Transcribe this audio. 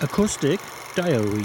Acoustic Diary